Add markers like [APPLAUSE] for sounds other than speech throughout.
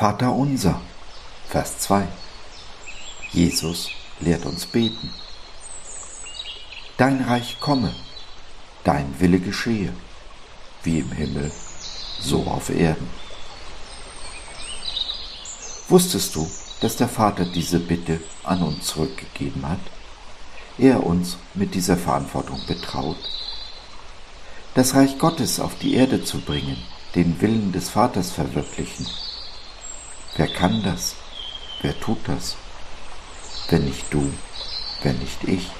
Vater unser, Vers 2. Jesus lehrt uns beten. Dein Reich komme, dein Wille geschehe, wie im Himmel, so auf Erden. Wusstest du, dass der Vater diese Bitte an uns zurückgegeben hat? Er uns mit dieser Verantwortung betraut, das Reich Gottes auf die Erde zu bringen, den Willen des Vaters verwirklichen. Wer kann das? Wer tut das? Wenn nicht du, wenn nicht ich.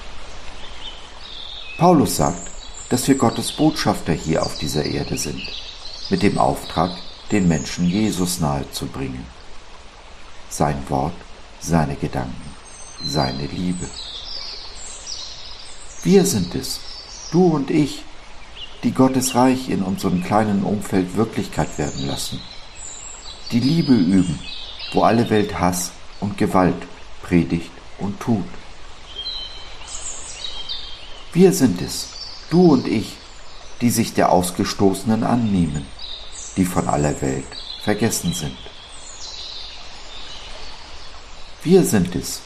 Paulus sagt, dass wir Gottes Botschafter hier auf dieser Erde sind, mit dem Auftrag, den Menschen Jesus nahezubringen sein Wort, seine Gedanken, seine Liebe. Wir sind es, du und ich, die Gottes Reich in unserem kleinen Umfeld Wirklichkeit werden lassen, die Liebe üben, wo alle Welt Hass und Gewalt predigt und tut. Wir sind es, du und ich, die sich der Ausgestoßenen annehmen, die von aller Welt vergessen sind. Wir sind es,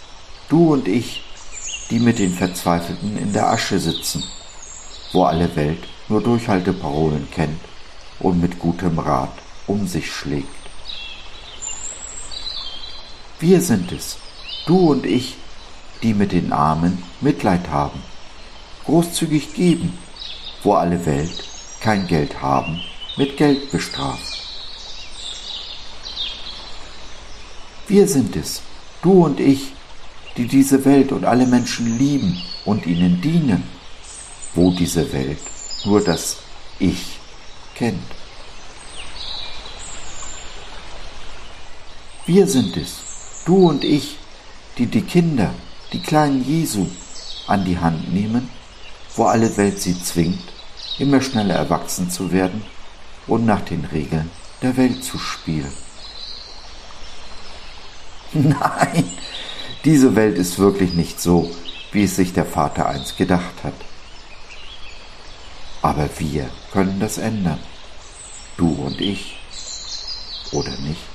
du und ich, die mit den Verzweifelten in der Asche sitzen, wo alle Welt nur Durchhalteparolen kennt und mit gutem Rat um sich schlägt. Wir sind es, du und ich, die mit den Armen Mitleid haben, großzügig geben, wo alle Welt kein Geld haben, mit Geld bestraft. Wir sind es, du und ich, die diese Welt und alle Menschen lieben und ihnen dienen, wo diese Welt nur das Ich kennt. Wir sind es, du und ich, die die Kinder, die kleinen Jesu, an die Hand nehmen, wo alle Welt sie zwingt, immer schneller erwachsen zu werden und nach den Regeln der Welt zu spielen. [LAUGHS] Nein, diese Welt ist wirklich nicht so, wie es sich der Vater einst gedacht hat. Aber wir können das ändern. Du und ich. Oder nicht?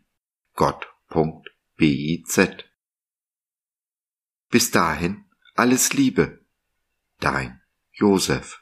gott.biz. Bis dahin alles Liebe, dein Josef.